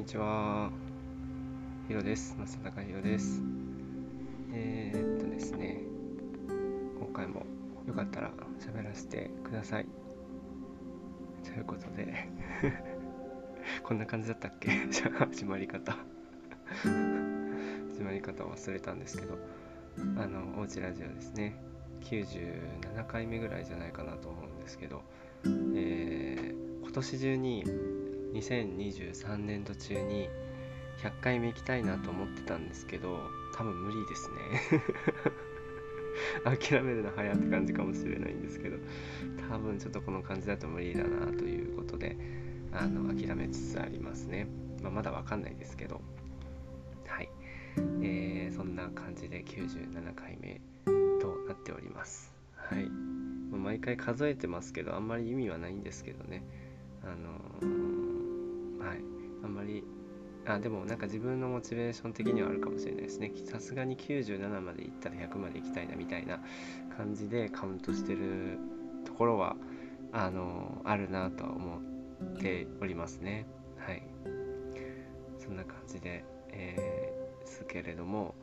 にちは。ひろです。正隆ひろです。えー、っとですね、今回もよかったら喋らせてください。ということで、こんな感じだったっけ？始まり方。始まり方を忘れたんですけど、あの、おうちラジオですね。97回目ぐらいじゃないかなと思うんですけど、えー、今年中に2023年度中に100回目行きたいなと思ってたんですけど多分無理ですね。諦めるの早って感じかもしれないんですけど多分ちょっとこの感じだと無理だなということであの諦めつつありますね、まあ、まだわかんないですけど。はい、えー、そんな感じで97回目となっております。はい。毎回数えてますけどあんまり意味はないんですけどね。あのー、はい。あんまりあでもなんか自分のモチベーション的にはあるかもしれないですね。さすがに97までいったら100まで行きたいなみたいな感じでカウントしてるところはあの、あるなとは思っておりますね。はい。そんな感じで、えー、すけれども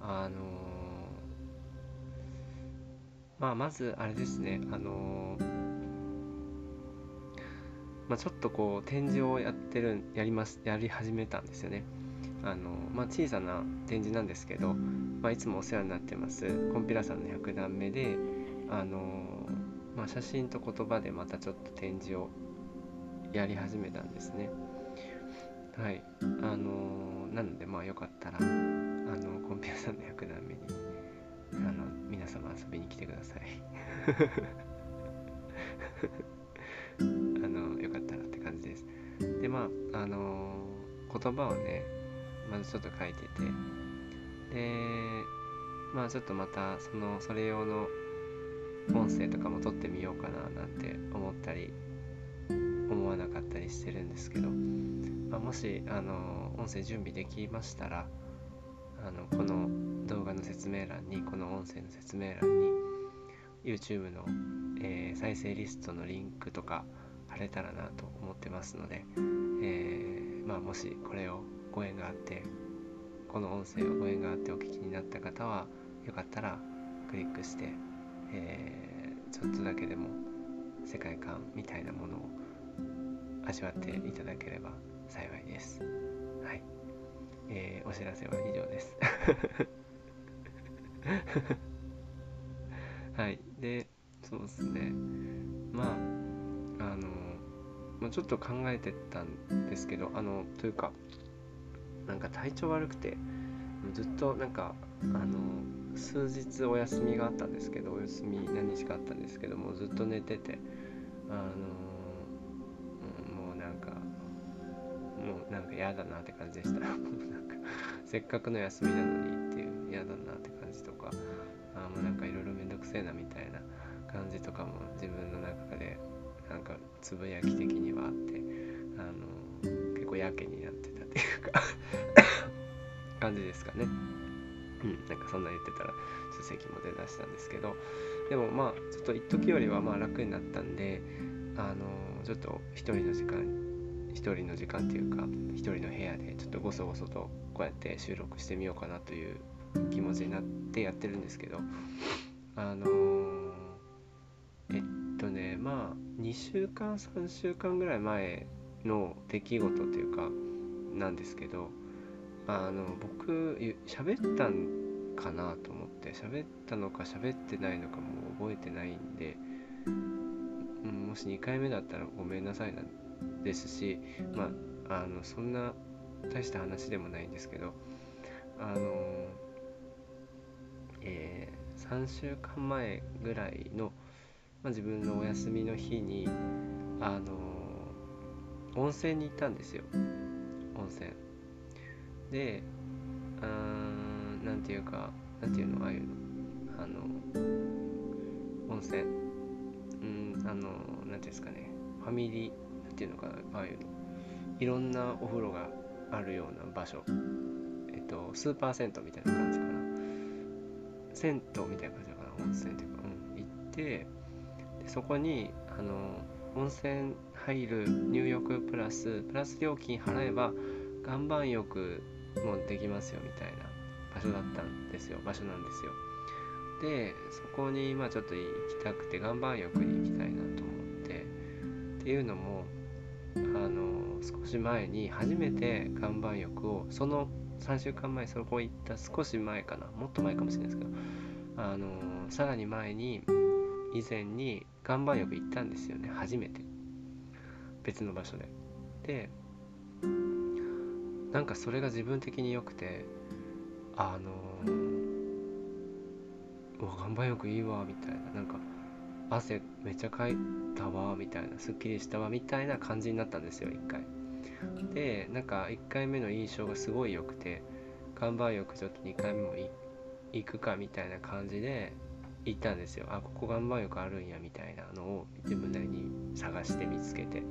あのー、まあまずあれですね。あのまあ、ちょっとこう展示をやってるやりますやり始めたんですよね。あのまあ、小さな展示なんですけど、まあ、いつもお世話になってますコンピラさんの100段目であの、まあ、写真と言葉でまたちょっと展示をやり始めたんですね。はいあのなのでまあよかったらあのコンピラさんの100段目にあの皆様遊びに来てください。じです。でまああの言葉をねまずちょっと書いててでまあちょっとまたそのそれ用の音声とかも撮ってみようかななんて思ったり思わなかったりしてるんですけど、まあ、もしあの音声準備できましたらあのこの動画の説明欄にこの音声の説明欄に YouTube の、えー、再生リストのリンクとか貼れたらなと思ってますので、えー、まあ、もしこれをご縁があってこの音声をご縁があってお聞きになった方はよかったらクリックして、えー、ちょっとだけでも世界観みたいなものを味わっていただければ幸いです。はい。えー、お知らせは以上です。はい。で、そうですね。まあ、あの、まあ、ちょっと考えてたんですけど、あの、というか、なんか体調悪くて、ずっとなんか、あの、数日お休みがあったんですけど、お休み何日かあったんですけども、ずっと寝てて、あの、もうなんか、もうなんか嫌だなって感じでした。なんか、せっかくの休みなのにっていう嫌だなって感じとか、あもうなんかいろいろめんどくせえなみたいな感じとかも自分の中でなんかつぶやき的にはあってあの結構やけになってたっていうか 感じですかね。うんなんかそんな言ってたら書籍も出だしたんですけどでもまあちょっと一時よりはまあ楽になったんであのちょっと一人の時間一人の時間っていうか一人の部屋でちょっとごそごそとこうやって収録してみようかなという気持ちになってやってるんですけどあのー、ねまあ2週間3週間ぐらい前の出来事というかなんですけどあの僕喋ったんかなと思って喋ったのか喋ってないのかも覚えてないんで、うん、もし2回目だったらごめんなさいなんですしまああのそんな大した話でもないんですけどあのえー、3週間前ぐらいの、まあ、自分のお休みの日にあの温泉に行ったんですよ。温泉。であなんていうかなんていうのああいうの。あの温泉。うんあのなんていうんですかね。ファミリーなんていうのかなああいうの。いろんなお風呂があるような場所。えっとスーパー銭湯みたいな感じかな。銭湯みたいな感じから温泉っていうか、うん、行ってでそこにあの温泉入る入浴プラスプラス料金払えば岩盤浴もできますよみたいな場所だったんですよ。場所なんですよ。でそこにまあちょっと行きたくて岩盤浴に行きたいなと思ってっていうのもあの少し前に初めて岩盤浴をその3週間前そこ行った少し前かな。もっと前かもしれないですけどあのさらに前に以前に岩盤浴行ったんですよね。初めて。別の場所で。でなんかそれが自分的に良くてあのうわ岩盤浴いいわみたいな。なんか汗めっちゃかいたわみたいな。すっきりしたわみたいな感じになったんですよ1回。でなんか1回目の印象がすごい良くて岩盤浴ちょっと2回目も行くかみたいな感じで行ったんですよ。あここ岩盤浴あるんやみたいなのを自分なりに探して見つけて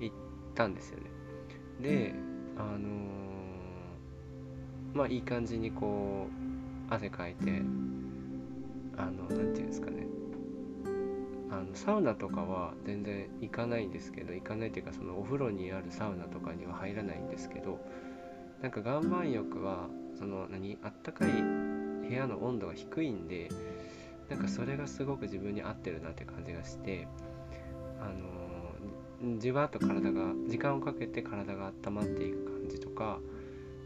行ったんですよね。であのー、まあいい感じにこう汗かいてあの何て言うんですかね。あのサウナとかは全然行かないんですけど行かないっていうかそのお風呂にあるサウナとかには入らないんですけどなんか岩盤浴はその何あったかい部屋の温度が低いんでなんかそれがすごく自分に合ってるなって感じがしてあのじわっと体が時間をかけて体が温まっていく感じとか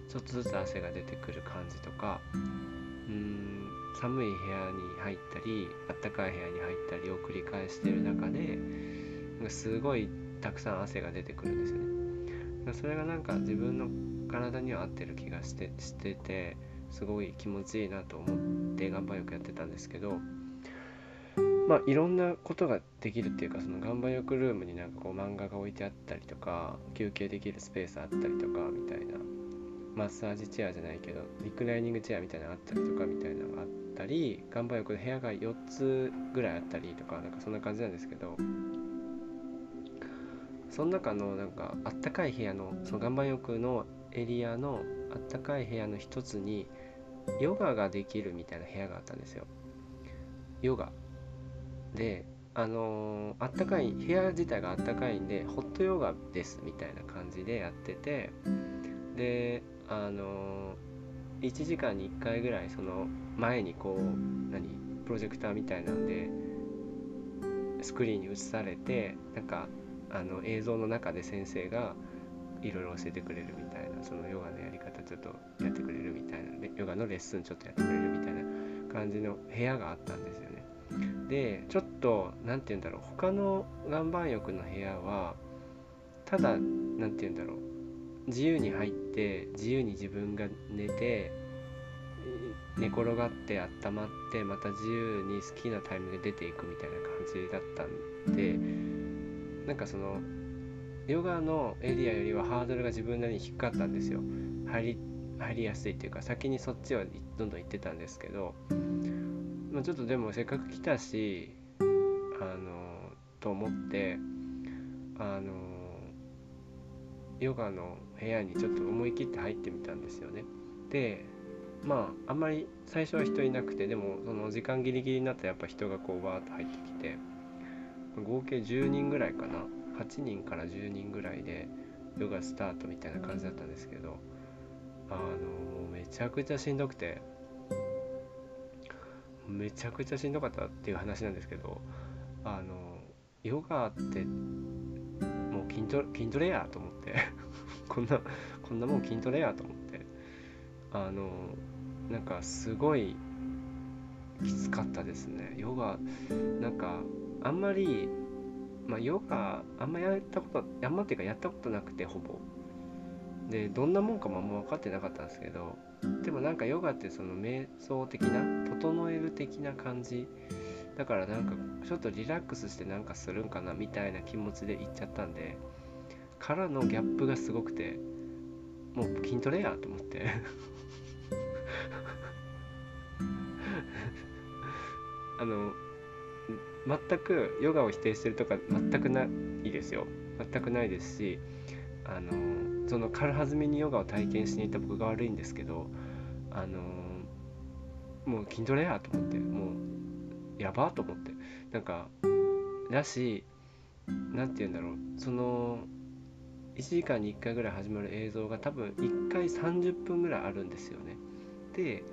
ちょっとずつ汗が出てくる感じとかうん寒い部屋に入ったりあったかい部屋に入ったりを繰り返してる中ですごいたくさん汗が出てくるんですよね。それがなんか自分の体には合ってる気がしてしててすごい気持ちいいなと思って岩盤浴やってたんですけどまあいろんなことができるっていうかその岩盤浴ルームになんかこう漫画が置いてあったりとか休憩できるスペースあったりとかみたいなマッサージチェアじゃないけどリクライニングチェアみたいなのあったりとかみたいなのがあったり岩盤浴で部屋が4つぐらいあったりとかなんかそんな感じなんですけどその中のなんかあったかい部屋のその岩盤浴のエリアのあったかい部屋の一つにヨガができるみたいな部屋があったんですよ。ヨガ。であのー、あったかい部屋自体があったかいんでホットヨガですみたいな感じでやっててであの1時間に1回ぐらいその前にこう何プロジェクターみたいなんでスクリーンに映されてなんかあの映像の中で先生がいろいろ教えてくれるみたいなそのヨガのやちょっとやってくれるみたいなヨガのレッスンちょっとやってくれるみたいな感じの部屋があったんですよね。でちょっと何て言うんだろう他の岩盤浴の部屋はただ何て言うんだろう自由に入って自由に自分が寝て寝転がって温まってまた自由に好きなタイミングで出ていくみたいな感じだったんでなんかそのヨガのエリアよりはハードルが自分なりに低かったんですよ入り入りやすいっていうか先にそっちはどんどん行ってたんですけど、まあ、ちょっとでもせっかく来たしあのと思ってあのヨガの部屋にちょっと思い切って入ってみたんですよね。でまああんまり最初は人いなくてでもその時間ギリギリになったらやっぱ人がこうバーッと入ってきて合計10人ぐらいかな8人から10人ぐらいでヨガスタートみたいな感じだったんですけどあのめちゃくちゃしんどくて。めちゃくちゃしんどかったっていう話なんですけどあのヨガってもう筋トレ筋トレやと思って。こんなこんなもん筋トレやと思って。あのなんかすごいきつかったですね。ヨガなんかあんまりまあヨガあんまやったことあんまっていうかやったことなくてほぼ。でどんなもんかもあんま分かってなかったんですけどでもなんかヨガってその瞑想的な整える的な感じ。だからなんかちょっとリラックスしてなんかするんかなみたいな気持ちで行っちゃったんでからのギャップがすごくてもう筋トレやと思って。あの全くヨガを否定してるとか全くないですよ。全くないですしあのその軽はずみにヨガを体験しに行った僕が悪いんですけどあのもう筋トレやと思ってもうやばと思って。なんかだし何て言うんだろう。その1時間に1回ぐらい始まる映像が多分1回30分ぐらいあるんですよね。で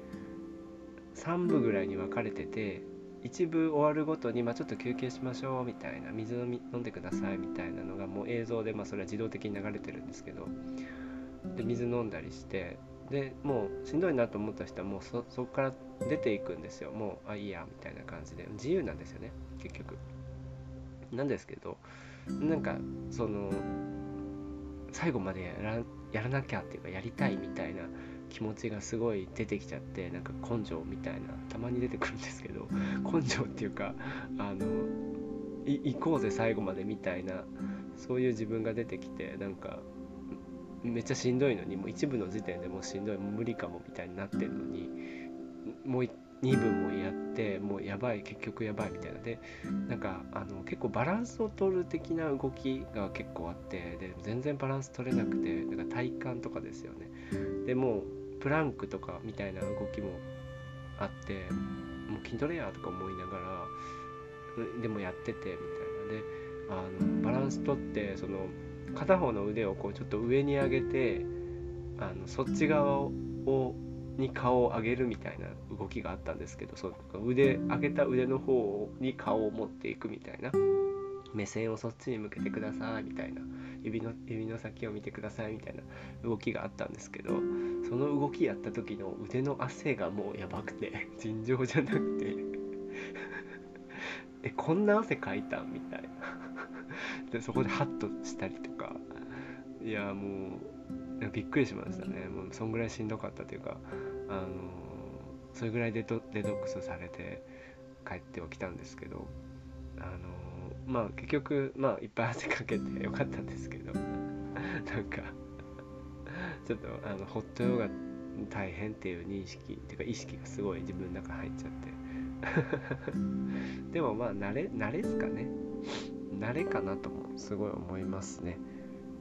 3部ぐらいに分かれてて1部終わるごとに、まあ、ちょっと休憩しましょうみたいな水飲み飲んでくださいみたいなのがもう映像で、まあ、それは自動的に流れてるんですけどで水飲んだりしてでもうしんどいなと思った人はもうそこから出ていくんですよ。もうあいいやみたいな感じで。自由なんですよね結局。なんですけどなんかその最後までやらやらなきゃっていうかやりたいみたいな気持ちがすごい出てきちゃってなんか根性みたいなたまに出てくるんですけど根性っていうかあの行こうぜ最後までみたいなそういう自分が出てきてなんかめっちゃしんどいのにもう一部の時点でもうしんどい無理かもみたいになってるのにもう2分もやってもうやばい結局やばいみたいな。でなんかあの結構バランスを取る的な動きが結構あってで全然バランス取れなくてなんか体幹とかですよねでもプランクとかみたいな動きもあってもう筋トレやとか思いながらでもやっててみたいな。であのバランス取ってその片方の腕をこうちょっと上に上げてあのそっち側をに顔を上げるみたいな動きがあったんですけどそう腕上げた腕の方に顔を持っていくみたいな。目線をそっちに向けてくださいみたいな指の指の先を見てくださいみたいな動きがあったんですけどその動きやった時の腕の汗がもうやばくて尋常じゃなくて。えこんな汗かいたみたいな。でそこでハッとしたりとか。いやもうびっくりしましたね。もうそんぐらいしんどかったというかあのそれぐらいデトデトックスされて帰ってはきたんですけどあのまあ結局まあいっぱい汗かけてよかったんですけど。なんかちょっとあのホットヨガ大変っていう認識っていうか意識がすごい自分の中入っちゃって。でもまあ慣れ慣れですかね。慣れかなともすごい思いますね。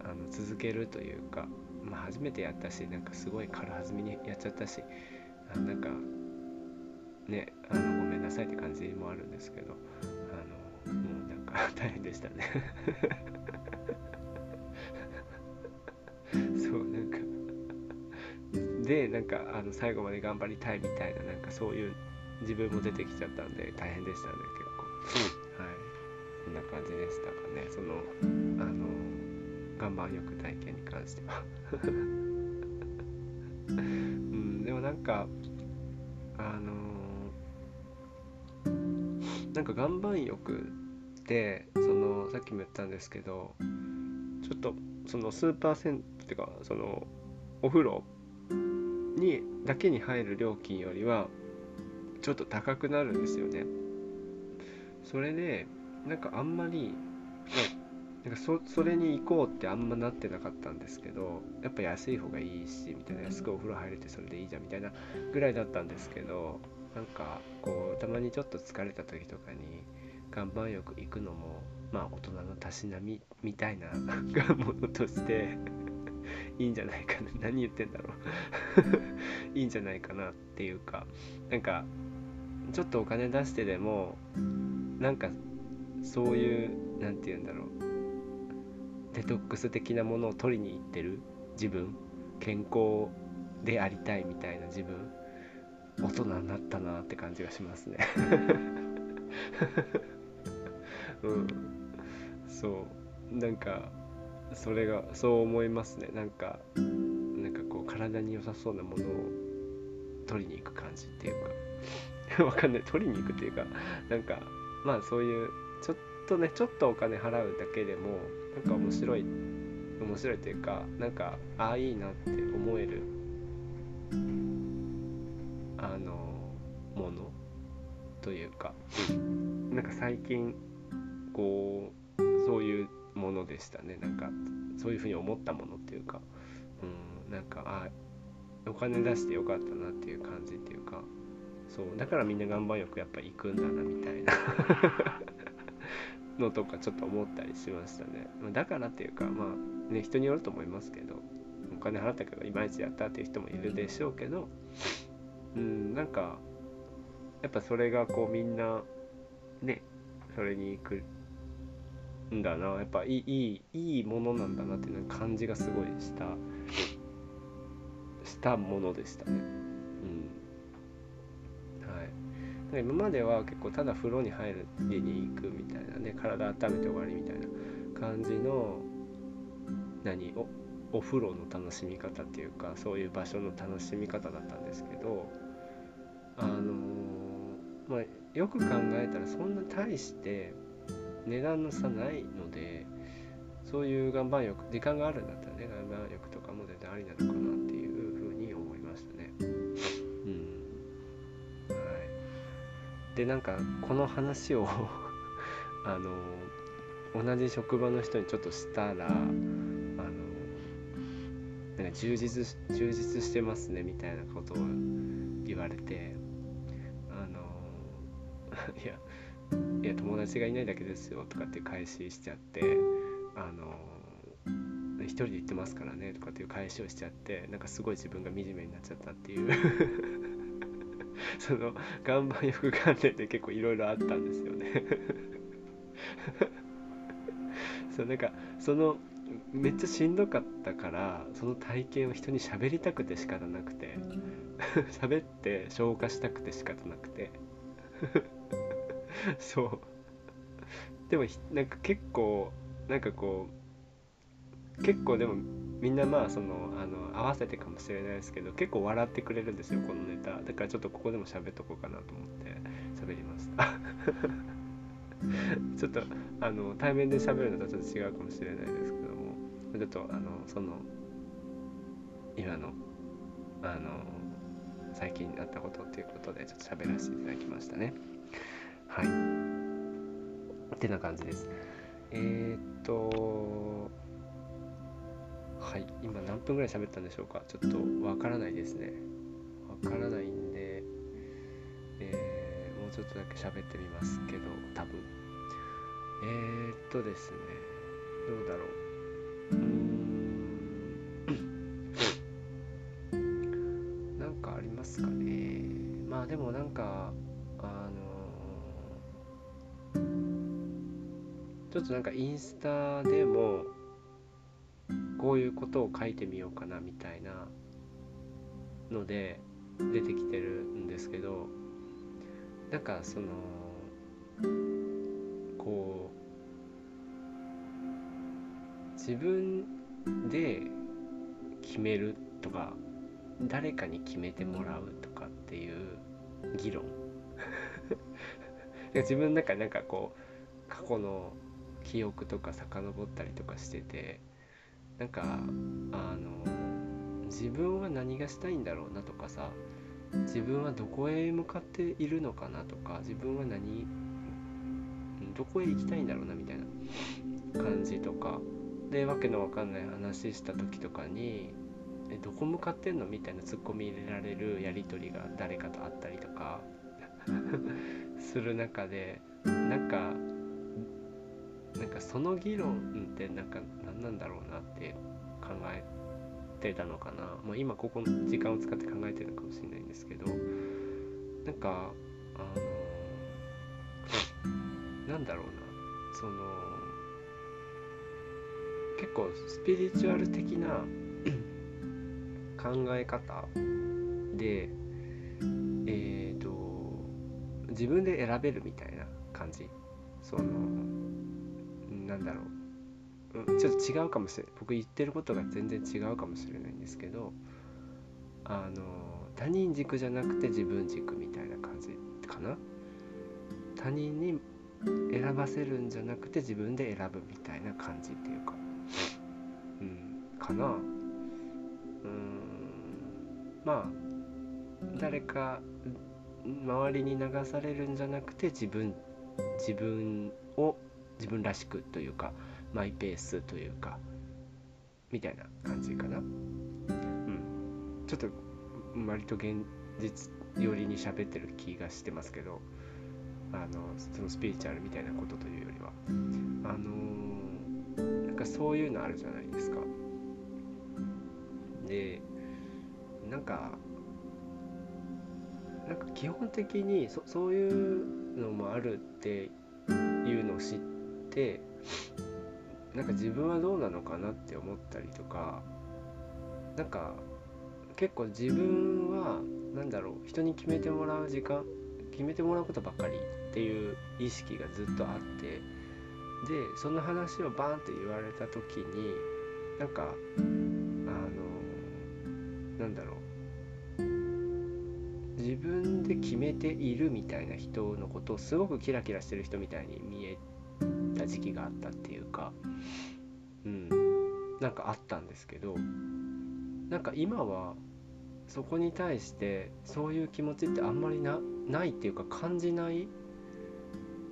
あの続けるというか、まあ、初めてやったしなんかすごい軽はずみにやっちゃったしあなんかねあのごめんなさいって感じもあるんですけどあのう 大変でしたね。そうなんか。でなんかあの最後まで頑張りたいみたいななんかそういう自分も出てきちゃったんで大変でしたね結構。はい。そんな感じでしたかね。そのあの岩盤浴体験に関しては。うんでもなんかあのなんか岩盤浴ってそのさっきも言ったんですけどちょっとそのスーパー銭湯っていうかそのお風呂にだけに入る料金よりはちょっと高くなるんですよね。それでなんかあんまりなんかそそれに行こうってあんまなってなかったんですけどやっぱ安い方がいいしみたいな安くお風呂入れてそれでいいじゃんみたいなぐらいだったんですけどなんかこうたまにちょっと疲れた時とかに岩盤浴行くのもまあ大人のたしなみみたいなものとしていいんじゃないかな。何言ってんだろう。いいんじゃないかなっていうかなんかちょっとお金出してでもなんかそういう何て言うんだろう。デトックス的なものを取りに行ってる自分。健康でありたいみたいな自分。大人になったなって感じがしますね。うん。そう。なんかそれがそう思いますね。なんかなんかこう体に良さそうなものを取りに行く感じっていうか。わかんない。取りに行くっていうかなんかまあそういうちょっとねちょっとお金払うだけでもなんか面白い面白いというかなんかああいいなって思えるあのものというか。なんか最近こうそういうものでしたね。なんかそういうふうに思ったものっていうか。うんなんかあお金出してよかったなっていう感じっていうか。そうだからみんな岩盤浴やっぱ行くんだなみたいな。のとかちょっと思ったりしましたね。だからっていうかまあね人によると思いますけどお金払ったけどいまいちやったっていう人もいるでしょうけどうんなんかやっぱそれがこうみんなねそれに行くんだなやっぱいいいいものなんだなっていう感じがすごいしたしたものでしたね。うんはい、今までは結構ただ風呂に入りに行くみたいなね体温めて終わりみたいな感じの何おお風呂の楽しみ方っていうかそういう場所の楽しみ方だったんですけどあのー、まあよく考えたらそんな大して値段の差ないのでそういう岩盤浴時間があるんだったらね岩盤浴とかも全然ありなのかなっていうふうに思いましたね。うんはい、でなんかこの話を あの同じ職場の人にちょっとしたらなんか充実充実してますねみたいなことを言われてあの いやいや友達がいないだけですよとかって返ししちゃってあの一人で行ってますからねとかっていう返しをしちゃってなんかすごい自分が惨めになっちゃったっていう。その岩盤浴関連で結構いろいろあったんですよね。そうなんかそのめっちゃしんどかったからその体験を人に喋りたくて仕方なくて。喋って消化したくて仕方なくて。そう。でもなんか結構なんかこう結構でもみんなまあそのあの合わせてかもしれないですけど結構笑ってくれるんですよこのネタ。だからちょっとここでも喋っとこうかなと思って喋りました ちょっとあの対面で喋るのとちょっと違うかもしれないですけどもちょっとあのその今のあの最近あったことっていうことでちょっと喋らせていただきましたね。はい。ってな感じです。えー、っと、はい、今何分ぐらい喋ったんでしょうか？ちょっとわからないですね。わからないんで、えー、もうちょっとだけ喋ってみますけど、多分。えー、っとですね、どうだろう。うん。なんかありますかね。まあでもなんか、ちょっとなんかインスタでもこういうことを書いてみようかなみたいなので出てきてるんですけどなんかそのこう自分で決めるとか誰かに決めてもらうとかっていう議論。自分の中でなんかこう過去の記憶とか遡ったりとかしててなんかあの自分は何がしたいんだろうなとかさ自分はどこへ向かっているのかなとか自分は何どこへ行きたいんだろうなみたいな感じとかでわけのわかんない話した時とかにえどこ向かってんのみたいなツッコミ入れられるやり取りが誰かとあったりとか する中でなんかなんかその議論ってなんか何なんだろうなって考えてたのかな、まあ、今ここの時間を使って考えてるのかもしれないんですけど。なんかあのなんだろうな。その結構スピリチュアル的な 考え方でえっ、ー、と自分で選べるみたいな感じ。そのなんだろう、うん、ちょっと違うかもしれない。僕言ってることが全然違うかもしれないんですけどあの他人軸じゃなくて自分軸みたいな感じかな。他人に選ばせるんじゃなくて自分で選ぶみたいな感じっていうか。うんかな。うんまあ誰か周りに流されるんじゃなくて自分自分を自分らしくというかマイペースというかみたいな感じかな。うん。ちょっと割と現実寄りに喋ってる気がしてますけどあのそのスピリチュアルみたいなことというよりは。あのー、なんかそういうのあるじゃないですか。でなんかなんか基本的にそそういうのもあるっていうのを知っててなんか自分はどうなのかなって思ったりとかなんか結構自分は何だろう人に決めてもらう時間決めてもらうことばっかりっていう意識がずっとあってでその話をバーンって言われた時になんかあのなんだろう自分で決めているみたいな人のことをすごくキラキラしてる人みたいに見えた時期があったっていうかうんなんかあったんですけどなんか今はそこに対してそういう気持ちってあんまりなないっていうか感じない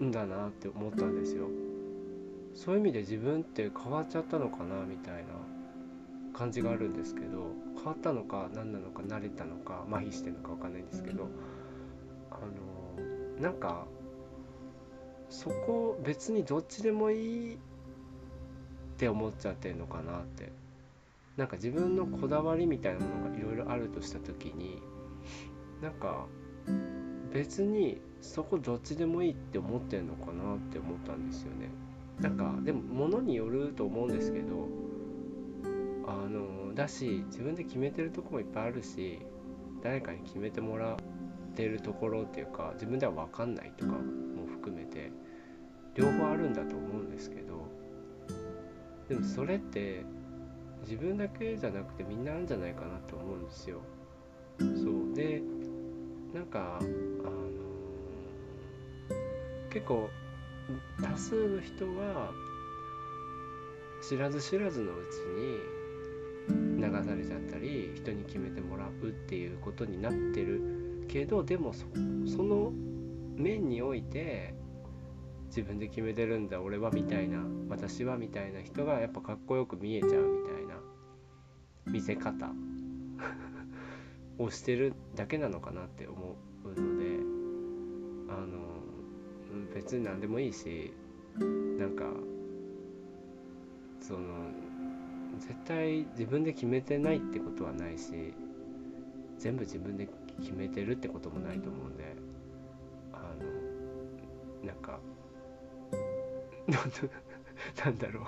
んだなって思ったんですよ。そういう意味で自分って変わっちゃったのかなみたいな感じがあるんですけど変わったのか何なのか慣れたのか麻痺してるのか分かんないんですけどあのなんかそこ別にどっちでもいいって思っちゃってるのかなって。なんか自分のこだわりみたいなものがいろいろあるとした時になんか別にそこどっちでもいいって思ってんのかなって思ったんですよね。なんかでも物によると思うんですけどあのだし自分で決めてるとこもいっぱいあるし誰かに決めてもらってるところっていうか自分では分かんないとかも含めて両方あるんだと思うんですけどでもそれって自分だけじゃなくてみんなあるんじゃないかなと思うんですよ。そうでなんかあの結構多数の人は知らず知らずのうちに流されちゃったり人に決めてもらうっていうことになってるけどでもその面において自分で決めてるんだ俺はみたいな私はみたいな人がやっぱかっこよく見えちゃうみたいな見せ方。をしてるだけなのかなって思うのであの別に何でもいいしなんかその絶対自分で決めてないってことはないし全部自分で決めてるってこともないと思うんで なんだろ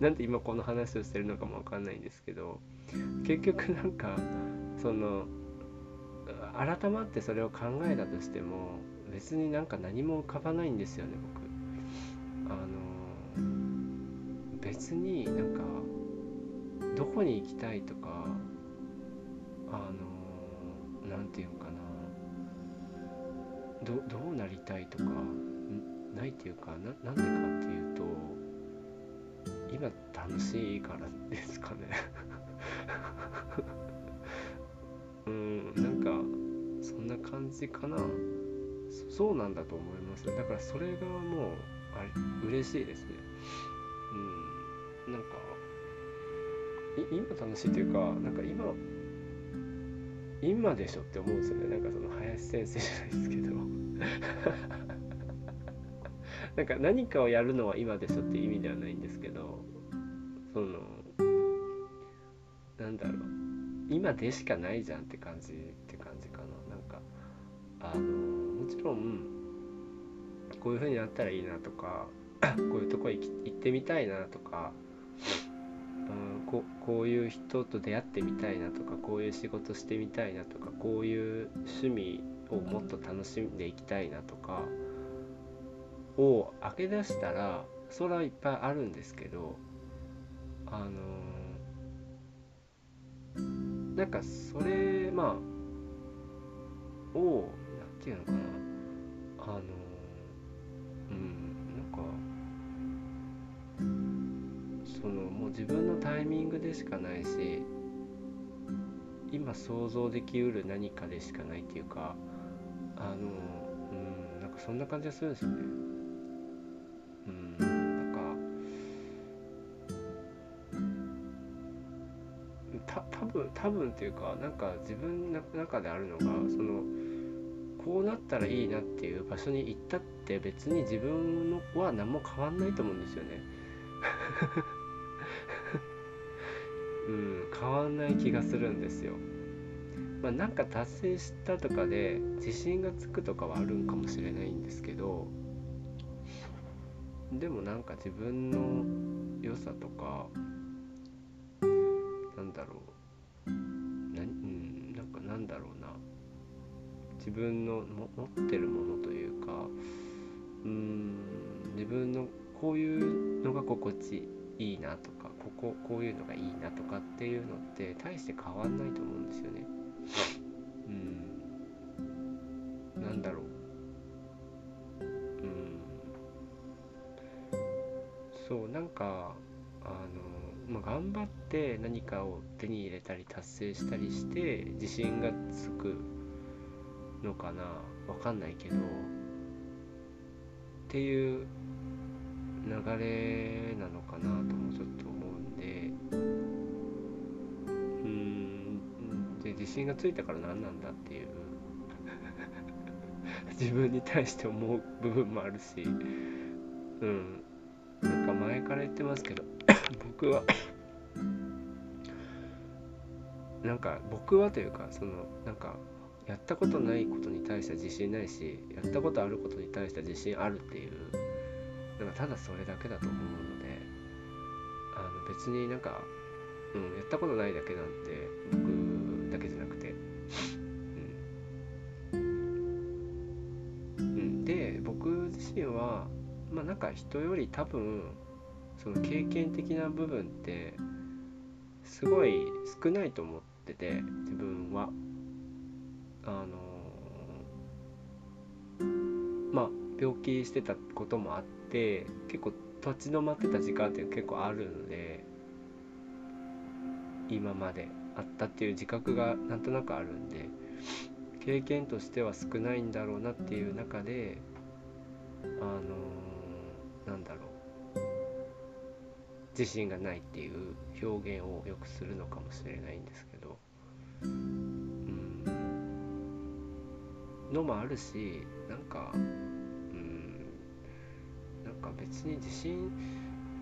う。なんで今この話をしてるのかもわかんないんですけど結局なんかその改まってそれを考えたとしても別になんか何も浮かばないんですよね僕。あの別になんかどこに行きたいとかあの何て言うかな。どどうなりたいとか。ないっていうかななんでかっていうと今楽しいからですかね。うんなんかそんな感じかな。そうなんだと思います。だからそれがもうあれ嬉しいですね。うんなんか今楽しいというかなんか今今でしょって思うんですよね。なんかその林先生じゃないですけど。なんか何かをやるのは今でしょっていう意味ではないんですけどそのなんだろう。今でしかないじゃんって感じって感じかな。なんかあのもちろんこういう風になったらいいなとか こういうとこ行ってみたいなとか、うん、ここういう人と出会ってみたいなとかこういう仕事してみたいなとかこういう趣味をもっと楽しんでいきたいなとかを開け出したらそれはいっぱいあるんですけどあのー、なんかそれまあを何て言うのかなあのうんなんかそのもう自分のタイミングでしかないし今想像できうる何かでしかないっていうかあのうんなんかそんな感じがするんですよね。なんか多分多分っていうかなんか自分の中であるのがそのこうなったらいいなっていう場所に行ったって別に自分のは何も変わんないと思うんですよね。うん、変わんない気がするんですよ。まあ、なんか達成したとかで自信がつくとかはあるんかもしれないんですけどでもなんか自分の良さとかなんだろうな,、うん、なんかなんだろうな自分の持ってるものというかうん自分のこういうのが心地いいなとかこここういうのがいいなとかっていうのって大して変わんないと思うんですよね。うん、なんだろう。かあの、まあ、頑張って何かを手に入れたり達成したりして自信がつくのかなわかんないけどっていう流れなのかなともちょっと思うんでうんで自信がついたから何なんだっていう 自分に対して思う部分もあるしうんから言ってますけど 僕は。なんか僕はというかそのなんかやったことないことに対しては自信ないしやったことあることに対しては自信あるっていうなんかただそれだけだと思うのであの別になんか、うん、やったことないだけなんで僕だけじゃなくて、うん、うん、で僕自身はまあなんか人より多分その経験的な部分ってすごい少ないと思ってて自分は。あのまあ病気してたこともあって結構立ち止まってた時間って結構あるので今まであったっていう自覚がなんとなくあるんで経験としては少ないんだろうなっていう中であのー、なんだろう。自信がないっていう表現をよくするのかもしれないんですけど。うん。のもあるしなんかうん。なんか別に自信、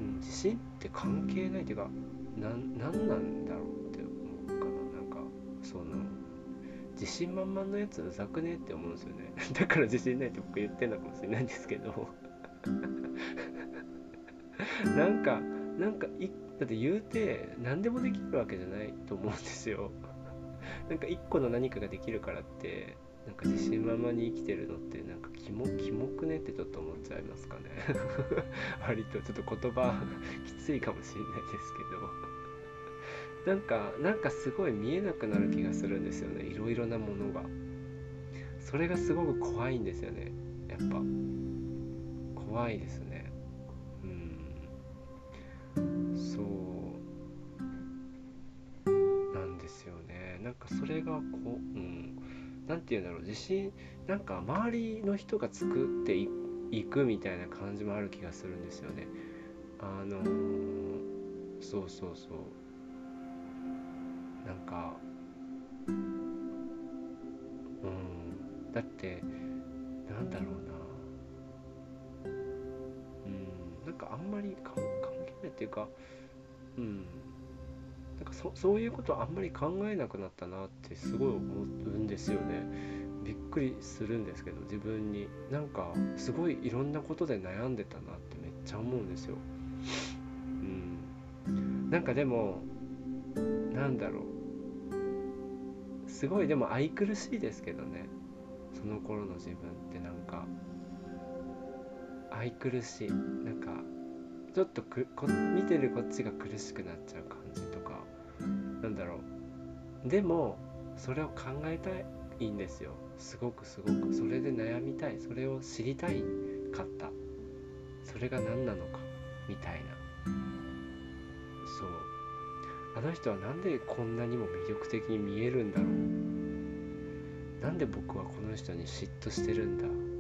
うん、自信って関係ないっていうか何なんなんだろうって思うかな。なんかその自信満々のやつうざくねって思うんですよね。だから自信ないって僕言ってんのかもしれないんですけど。なんかなんかいだって言うて何でもできるわけじゃないと思うんですよ。なんか一個の何かができるからってなんか自信満々に生きてるのってなんかキモキモくねってちょっと思っちゃいますかね。割とちょっと言葉きついかもしれないですけど。なんかなんかすごい見えなくなる気がするんですよね。いろいろなものが。それがすごく怖いんですよね。やっぱ。怖いですね。そうなんですよね。なんかそれがこううん何て言うんだろう。自信なんか周りの人が作っていくみたいな感じもある気がするんですよね。あのー、そうそうそう。なんかうんだってなんだろうな。うんなんかあんまり関係ないっていうかうん。なんかそそういうことあんまり考えなくなったなってすごい思うんですよね。びっくりするんですけど自分に。なんかすごいいろんなことで悩んでたなってめっちゃ思うんですよ。うん。なんかでもなんだろう。すごいでも愛くるしいですけどね。その頃の自分ってなんか愛くるしい。なんかちょっとくこ見てるこっちが苦しくなっちゃう感じとかなんだろう。でもそれを考えたいんですよ。すごくすごく。それで悩みたい。それを知りたいかった。それが何なのかみたいな。そう。あの人は何でこんなにも魅力的に見えるんだろう。なんで僕はこの人に嫉妬してるんだ。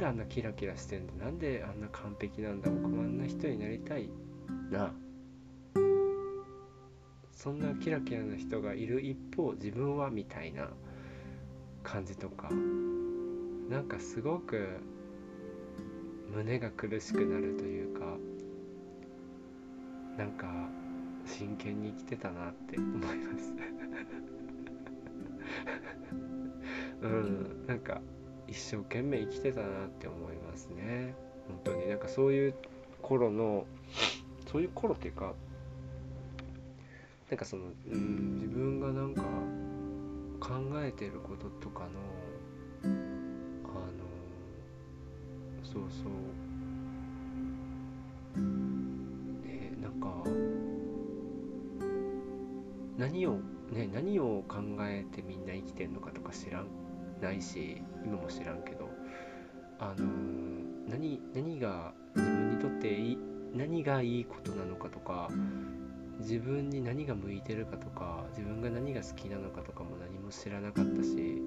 であんなキラキラしてんだ？なんであんな完璧なんだ？僕もあんな人になりたい。なそんなキラキラな人がいる一方自分はみたいな感じとか。なんかすごく胸が苦しくなるというかなんか真剣に生きてたなって思います。うんなんか一生懸命生きてたなって思いますね。本当に。なんかそういう頃のそういう頃っていうかなんかその、うん、自分がなんか考えてることとかのあのそうそう。ねなんか何をね何を考えてみんな生きてんのかとか知らん。ないし今も知らんけどあの何何が自分にとっていい何がいいことなのかとか自分に何が向いてるかとか自分が何が好きなのかとかも何も知らなかったし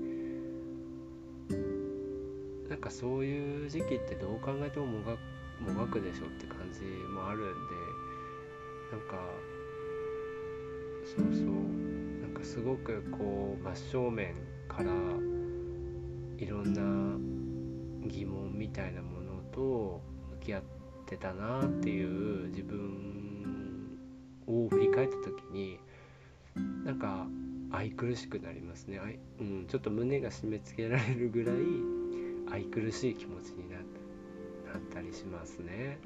なんかそういう時期ってどう考えてももがもがくでしょって感じもあるんでなんかそうそうなんかすごくこう真正面からいろんな疑問みたいなものと向き合ってたなっていう自分を振り返った時になんか愛くるしくなりますね、うん、ちょっと胸が締め付けられるぐらい愛くるしい気持ちになったりしますね。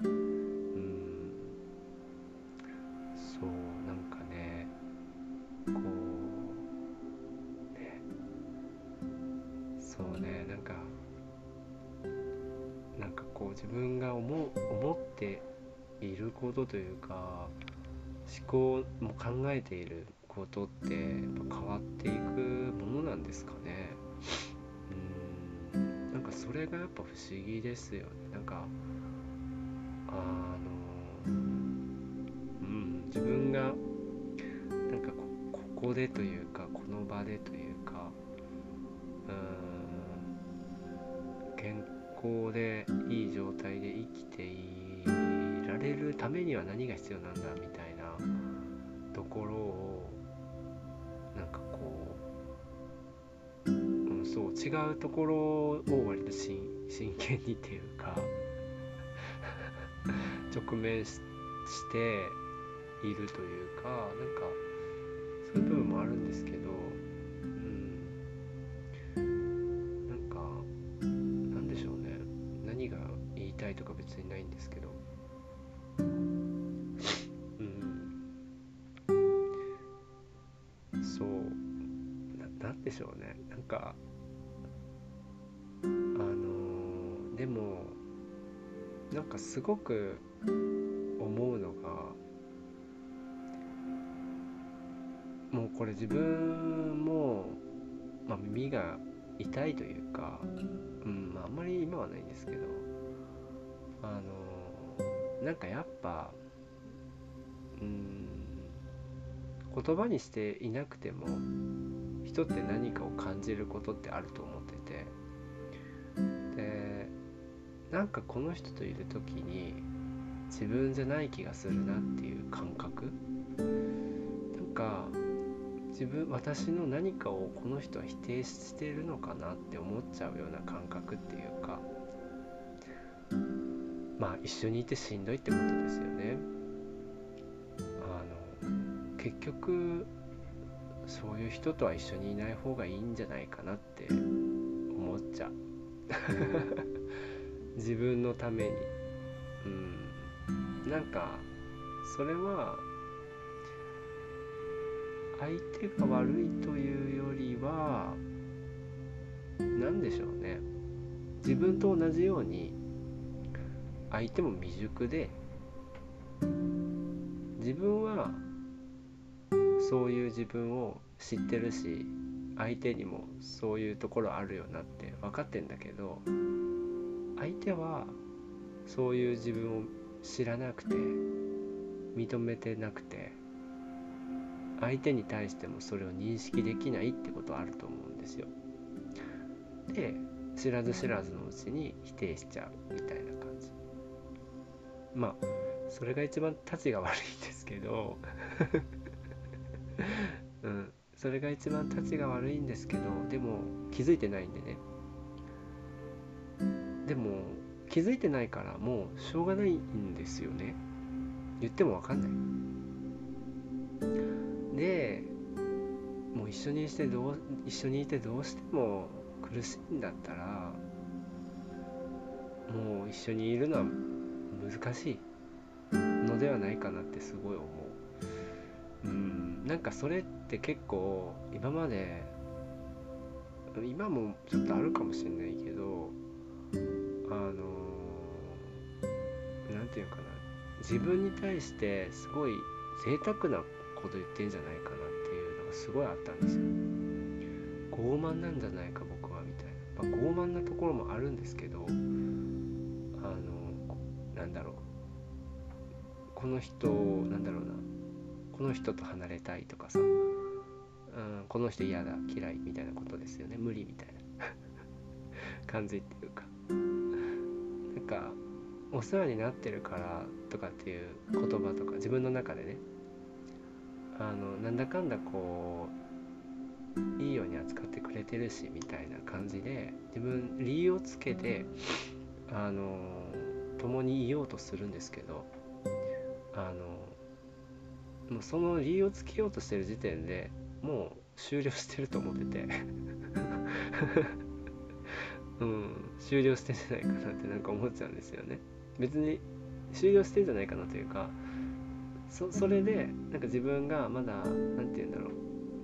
というか思考も考えていることってっ変わっていくものなんですかね。うん。なんかそれがやっぱ不思議ですよね。なんかあのうん。自分がなんかここでというかこの場でというかうん。健康でいい状態で生きていいられるためには何が必要なんだみたいなところをなんかこう、うん、そう違うところを割と真剣にっていうか 直面しているというかなんかそういう部分ごく思うのがもうこれ自分も、まあ、耳が痛いというか、うんまあ、あんまり今はないんですけどあのなんかやっぱうん言葉にしていなくても人って何かを感じることってあると思っててなんかこの人といる時に自分じゃない気がするなっていう感覚？なんか自分私の何かをこの人は否定してるのかなって思っちゃうような感覚っていうかまあ一緒にいてしんどいってことですよね。あの結局そういう人とは一緒にいない方がいいんじゃないかなって思っちゃう。自分のために。うん。なんかそれは相手が悪いというよりは何でしょうね。自分と同じように相手も未熟で自分はそういう自分を知ってるし相手にもそういうところあるよなって分かってんだけど相手はそういう自分を知らなくて認めてなくて相手に対してもそれを認識できないってことはあると思うんですよ。で知らず知らずのうちに否定しちゃうみたいな感じ。まあそれが一番たちが悪いんですけど うん、それが一番たちが悪いんですけどでも気づいてないんでねでも気づいてないからもうしょうがないんですよね。言っても分かんない。でもう一緒にしてどう一緒にいてどうしても苦しいんだったらもう一緒にいるのは難しい。のではないかなってすごい思う。うんなんかそれって結構今まで今もちょっとあるかもしれないけどて言うかな。自分に対してすごい贅沢なこと言ってんじゃないかなっていうのがすごいあったんですよ。傲慢なんじゃないか僕はみたいな、まあ、傲慢なところもあるんですけどあのなんだろう。この人なんだろうな。この人と離れたいとかさ、うん、この人嫌だ嫌いみたいなことですよね。無理みたいな。感じっていうか。なんかお世話になってるからとかっていう言葉とか自分の中でね。あのなんだかんだこういいように扱ってくれてるしみたいな感じで自分理由をつけてあの共にいようとするんですけどあのもうその理由をつけようとしてる時点でもう終了してると思ってて。うん終了してんじゃないかなってなんか思っちゃうんですよね。別に終了してんじゃないかなというかそそれでなんか自分がまだ何て言うんだろう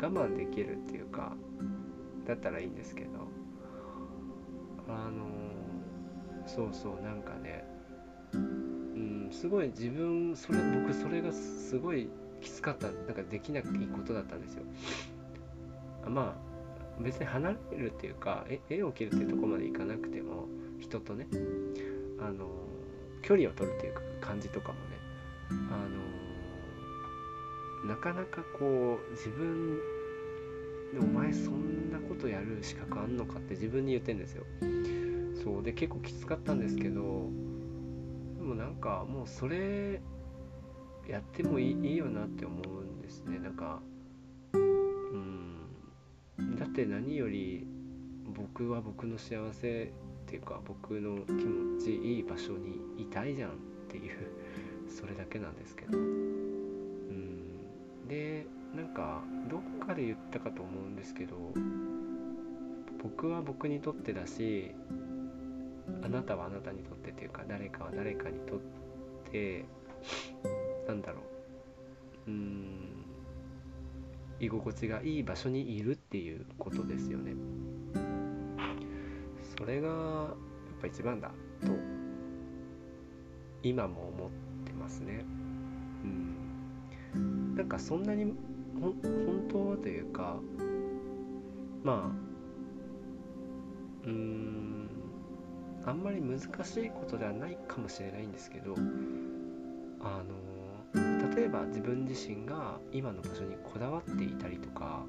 我慢できるっていうかだったらいいんですけどあのそうそうなんかねうんすごい自分それ僕それがすごいきつかったなんかできないことだったんですよ。まあ別に離れるっていうか絵を切るっていうとこまでいかなくても人とねあの距離を取るっていう感じとかもねあのなかなかこう自分でお前そんなことやる資格あんのかって自分に言ってんですよ。そうで結構きつかったんですけどでもなんかもうそれやってもいいいいよなって思うんですね。なんかうんだって何より僕は僕の幸せっていうか僕の気持ちいい場所にいたいじゃんっていう それだけなんですけど。うん。でなんかどっかで言ったかと思うんですけど僕は僕にとってだしあなたはあなたにとってっていうか誰かは誰かにとってなんだろう。うん。居心地がいい場所にいるっていうことですよね。それがやっぱ一番だと今も思ってますね。うん、なんかそんなに本当はというかまあうんあんまり難しいことではないかもしれないんですけどあの例えば自分自身が今の場所にこだわっていたりとか、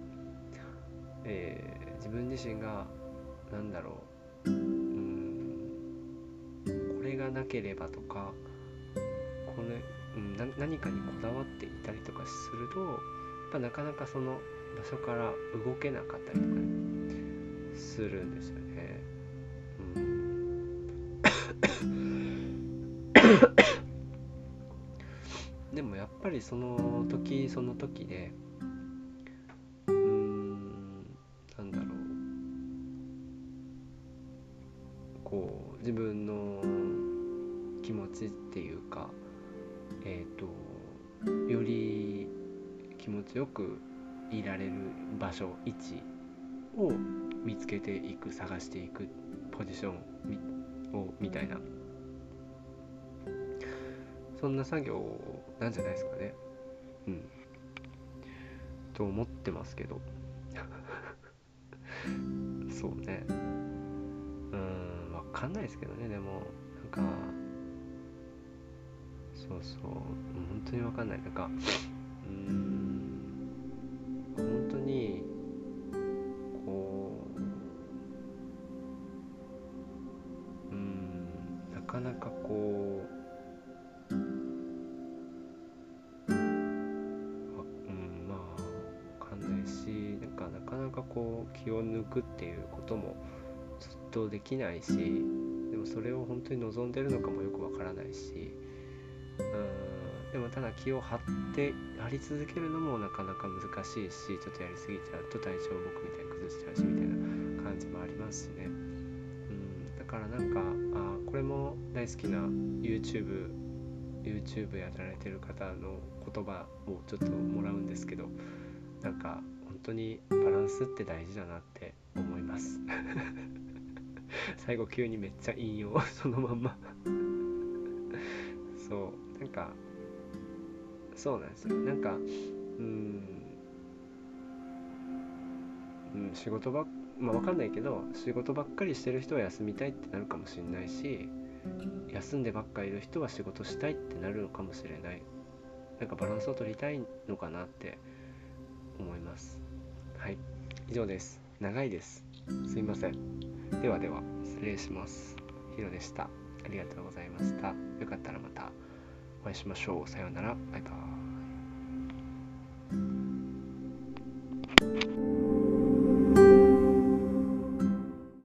えー、自分自身が何だろうがなければとかこれ、うん、な何かにこだわっていたりとかするとやっぱなかなかその場所から動けなかったりとかねするんですよね。うん、でもやっぱりその時その時でよくいられる場所位置を見つけていく探していくポジションをみたいな。そんな作業なんじゃないですかね。うん。と思ってますけど。そうね。かんないですけどね。でもなんかそうそう本当にわかんない。なんかうんくっていうこともずっとできないしでもそれを本当に望んでるのかもよくわからないしうんでもただ気を張ってやり続けるのもなかなか難しいしちょっとやりすぎちゃうと体調を僕みたいに崩しちゃうしみたいな感じもありますしね。うんだからなんかあここれも大好きな YouTube YouTube やられてる方の言葉をちょっともらうんですけどなんか本当にバランスって大事だなって思います。最後急にめっちゃ引用そのまんま。そうなんかそうなんですよ。なんかうんうん仕事ばまあ分かんないけど仕事ばっかりしてる人は休みたいってなるかもしれないし休んでばっかりいる人は仕事したいってなるのかもしれない。なんかバランスを取りたいのかなって思います。はい。以上です。長いです。すいません。ではでは失礼します。ヒロでした。ありがとうございました。よかったらまたお会いしましょう。さようなら。バイバーイ。